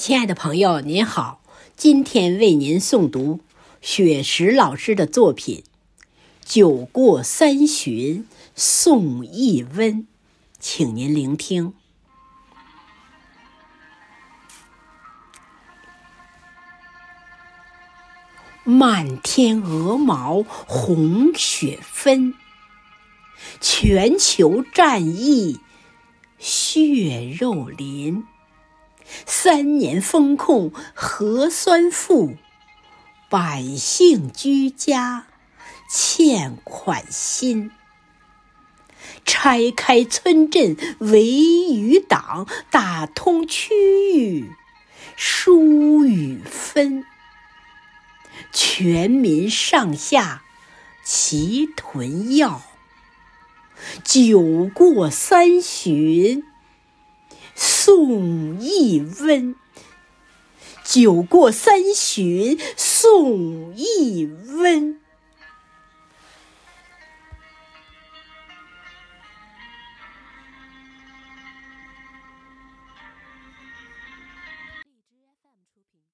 亲爱的朋友，您好，今天为您诵读雪石老师的作品《酒过三巡送一温》，请您聆听。漫天鹅毛红雪纷，全球战役血肉淋。三年封控核酸负，百姓居家欠款心。拆开村镇围与党，打通区域疏与分。全民上下齐囤药，酒过三巡。送一温，酒过三巡送一温。